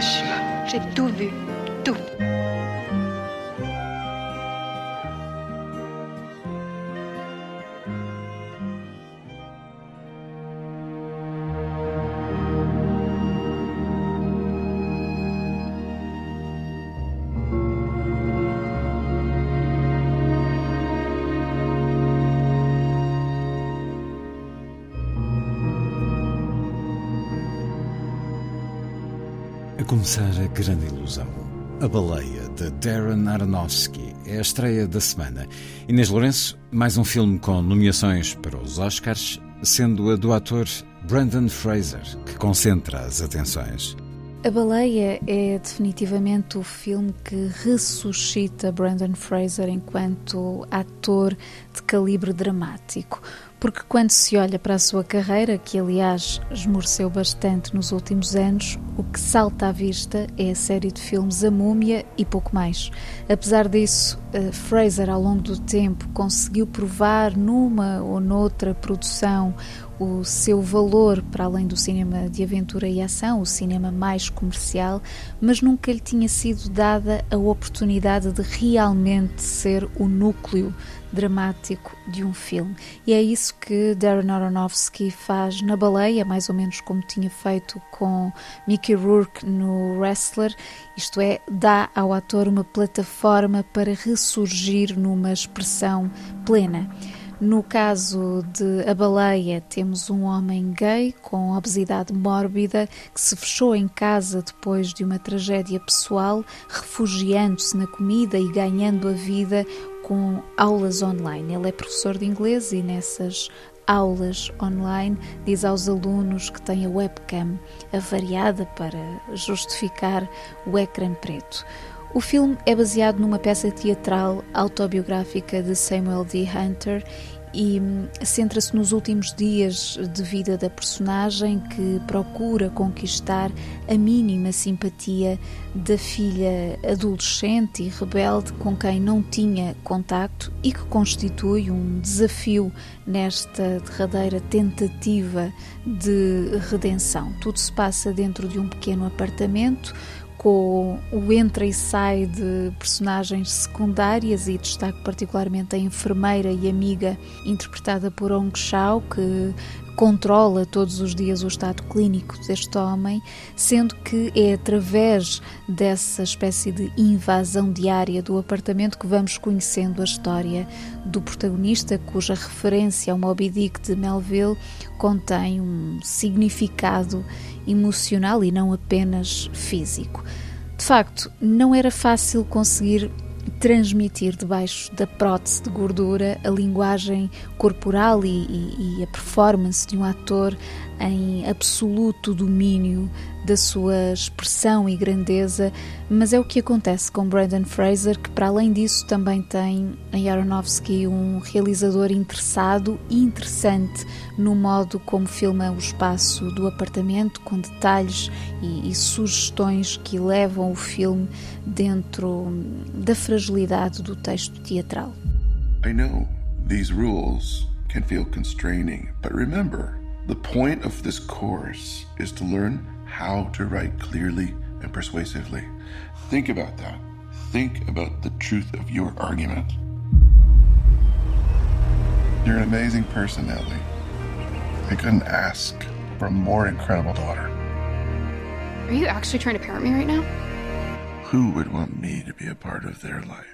J'ai tout vu. Tout. Começar a grande ilusão. A Baleia, de Darren Aronofsky, é a estreia da semana. Inês Lourenço, mais um filme com nomeações para os Oscars, sendo a do ator Brandon Fraser, que concentra as atenções. A Baleia é definitivamente o filme que ressuscita Brandon Fraser enquanto ator de calibre dramático. Porque quando se olha para a sua carreira, que aliás esmoreceu bastante nos últimos anos, o que salta à vista é a série de filmes A Múmia e pouco mais. Apesar disso, eh, Fraser, ao longo do tempo, conseguiu provar numa ou noutra produção o seu valor para além do cinema de aventura e ação, o cinema mais comercial, mas nunca lhe tinha sido dada a oportunidade de realmente ser o núcleo dramático de um filme. E é isso que Darren Aronofsky faz na Baleia, mais ou menos como tinha feito com Mickey Rourke no Wrestler, isto é, dá ao ator uma plataforma para ressurgir numa expressão plena. No caso de A Baleia, temos um homem gay com obesidade mórbida que se fechou em casa depois de uma tragédia pessoal, refugiando-se na comida e ganhando a vida com aulas online. Ele é professor de inglês e nessas aulas online diz aos alunos que têm a webcam avariada para justificar o ecrã preto. O filme é baseado numa peça teatral autobiográfica de Samuel D. Hunter e centra-se nos últimos dias de vida da personagem que procura conquistar a mínima simpatia da filha adolescente e rebelde com quem não tinha contacto e que constitui um desafio nesta derradeira tentativa de redenção. Tudo se passa dentro de um pequeno apartamento com o entra e sai de personagens secundárias e destaco particularmente a enfermeira e amiga interpretada por Ong Shao, que controla todos os dias o estado clínico deste homem, sendo que é através dessa espécie de invasão diária do apartamento que vamos conhecendo a história do protagonista, cuja referência ao Moby Dick de Melville contém um significado emocional e não apenas físico. De facto, não era fácil conseguir transmitir debaixo da prótese de gordura a linguagem corporal e, e, e, a performance de um ator em absoluto domínio da sua expressão e grandeza, mas é o que acontece com Brandon Fraser, que para além disso também tem em Aronofsky um realizador interessado e interessante no modo como filma o espaço do apartamento, com detalhes e, e sugestões que elevam o filme dentro da fragilidade do texto teatral. I know these rules can feel constraining, but remember, the point of this course is to learn how to write clearly and persuasively. Think about that. Think about the truth of your argument. You're an amazing person, Ellie. I couldn't ask for a more incredible daughter. Are you actually trying to parent me right now? Who would want me to be a part of their life?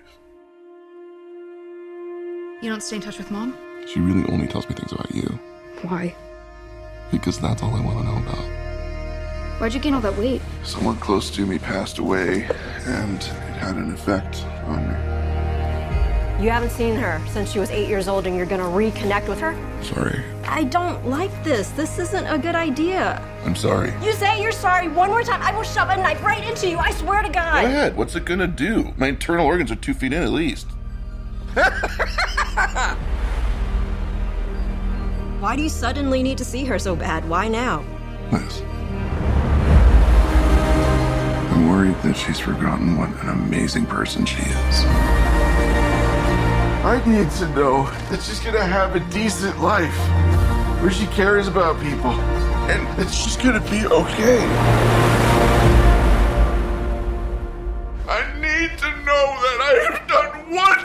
You don't stay in touch with mom? She really only tells me things about you. Why? Because that's all I want to know about. Why'd you gain all that weight? Someone close to me passed away, and it had an effect on me. You haven't seen her since she was eight years old and you're gonna reconnect with her? Sorry. I don't like this. This isn't a good idea. I'm sorry. You say you're sorry one more time, I will shove a knife right into you. I swear to God. Go God. ahead. What's it gonna do? My internal organs are two feet in at least. Why do you suddenly need to see her so bad? Why now? Liz. I'm worried that she's forgotten what an amazing person she is. I need to know that she's gonna have a decent life where she cares about people and that she's gonna be okay. I need to know that I have done one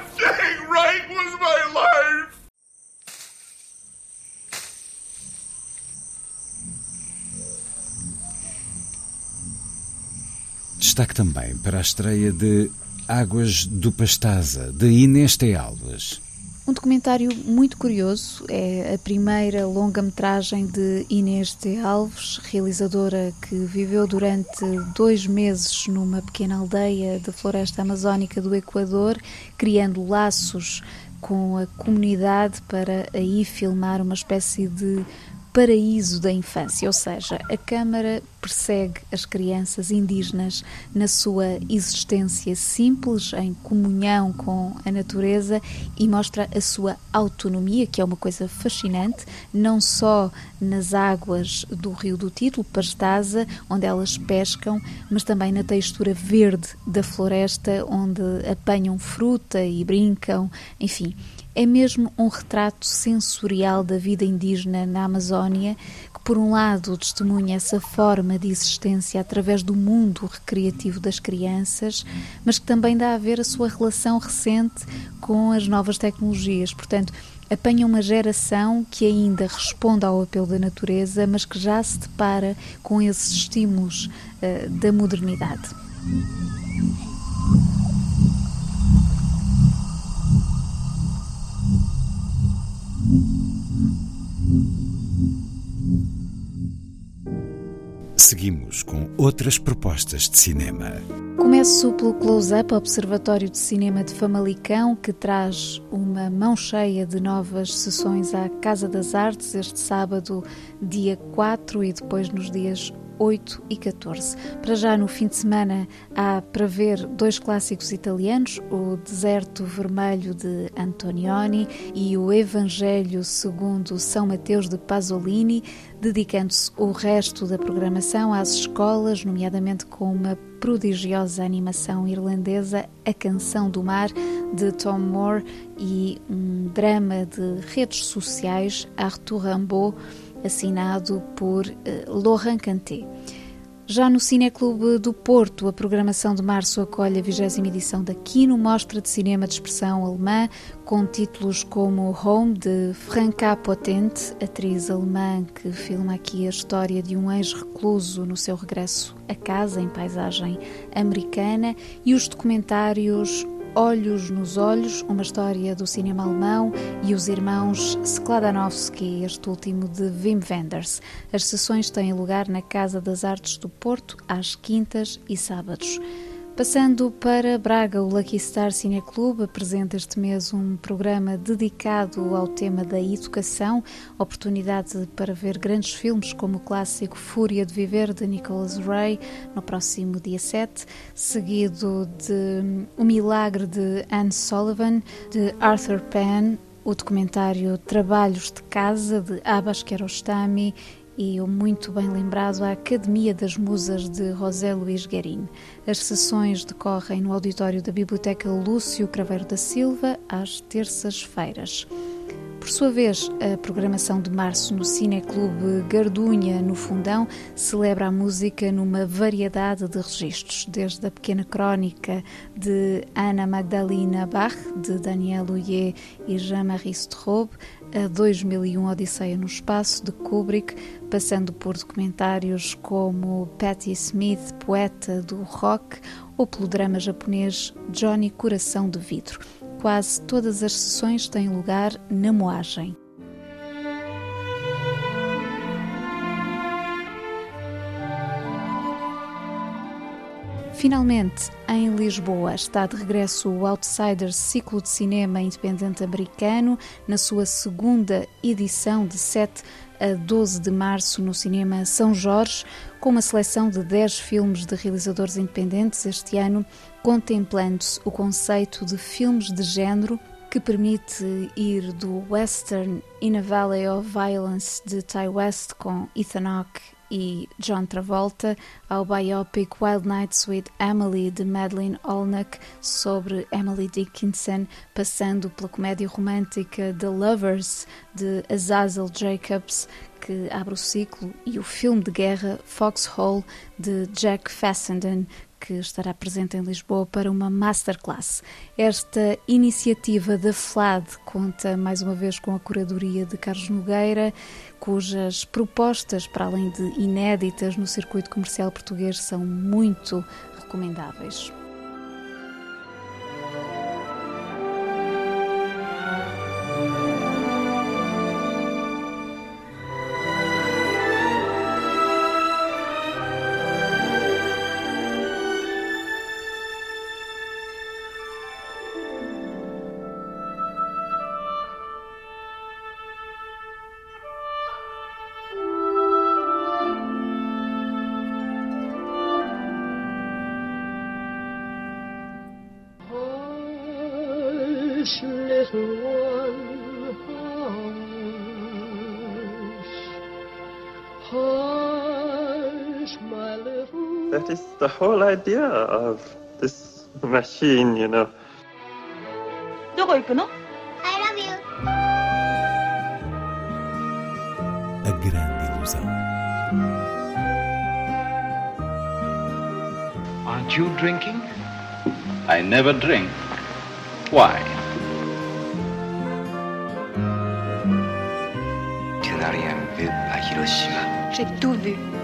Destaque também para a estreia de Águas do Pastaza, de Inês T. Alves. Um documentário muito curioso, é a primeira longa-metragem de Inês T. Alves, realizadora que viveu durante dois meses numa pequena aldeia da floresta amazónica do Equador, criando laços com a comunidade para aí filmar uma espécie de paraíso da infância, ou seja, a Câmara persegue as crianças indígenas na sua existência simples, em comunhão com a natureza e mostra a sua autonomia, que é uma coisa fascinante, não só nas águas do rio do título, Pastaza, onde elas pescam, mas também na textura verde da floresta, onde apanham fruta e brincam, enfim é mesmo um retrato sensorial da vida indígena na Amazónia, que, por um lado, testemunha essa forma de existência através do mundo recreativo das crianças, mas que também dá a ver a sua relação recente com as novas tecnologias. Portanto, apanha uma geração que ainda responde ao apelo da natureza, mas que já se depara com esses estímulos uh, da modernidade. Seguimos com outras propostas de cinema. Começo pelo Close-Up, Observatório de Cinema de Famalicão, que traz uma mão cheia de novas sessões à Casa das Artes este sábado, dia 4, e depois nos dias 8 e 14. Para já no fim de semana há para ver dois clássicos italianos, o Deserto Vermelho de Antonioni e o Evangelho segundo São Mateus de Pasolini, dedicando-se o resto da programação às escolas, nomeadamente com uma prodigiosa animação irlandesa, A Canção do Mar, de Tom Moore, e um drama de redes sociais, Arthur Rimbaud, assinado por uh, Laurent Canté. Já no Cineclube do Porto, a programação de março acolhe a 20 edição da Kino, mostra de cinema de expressão alemã, com títulos como Home, de Franca Potente, atriz alemã que filma aqui a história de um ex-recluso no seu regresso a casa, em paisagem americana, e os documentários Olhos nos Olhos, uma história do cinema alemão, e os irmãos Skladanovsky, este último de Wim Wenders. As sessões têm lugar na Casa das Artes do Porto, às quintas e sábados. Passando para Braga, o Lucky Star Cine Club apresenta este mês um programa dedicado ao tema da educação, oportunidade para ver grandes filmes como o clássico Fúria de Viver de Nicholas Ray no próximo dia 7, seguido de O Milagre de Anne Sullivan, de Arthur Penn, o documentário Trabalhos de Casa de Abbas Kiarostami e o muito bem lembrado a Academia das Musas de José Luís Guerin. As sessões decorrem no auditório da Biblioteca Lúcio Craveiro da Silva às terças-feiras. Por sua vez, a programação de março no Cineclube Gardunha, no Fundão, celebra a música numa variedade de registros, desde a pequena crónica de Ana Magdalena Bach, de Daniel Huyer e Jean-Marie Straub, a 2001 Odisseia no Espaço, de Kubrick, passando por documentários como Patti Smith, poeta do rock, ou pelo drama japonês Johnny Coração de Vidro. Quase todas as sessões têm lugar na moagem. Finalmente, em Lisboa, está de regresso o Outsiders Ciclo de Cinema Independente Americano, na sua segunda edição de 7 a 12 de março no Cinema São Jorge, com uma seleção de 10 filmes de realizadores independentes este ano, contemplando-se o conceito de filmes de género que permite ir do western In a Valley of Violence de Ty West com Ethan Hawke e John Travolta ao biopic Wild Nights with Emily de Madeleine Olnuck sobre Emily Dickinson, passando pela comédia romântica The Lovers de Azazel Jacobs, que abre o ciclo, e o filme de guerra Foxhole de Jack Fessenden, que estará presente em Lisboa para uma masterclass. Esta iniciativa da FLAD conta mais uma vez com a curadoria de Carlos Nogueira, cujas propostas, para além de inéditas no circuito comercial português, são muito recomendáveis. That is the whole idea of this machine, you know. どこ行くの I love you. A grande ilusão. Aren't you drinking? I never drink. Why? Tu n'as rien vu à Hiroshima. J'ai tout vu. Tout.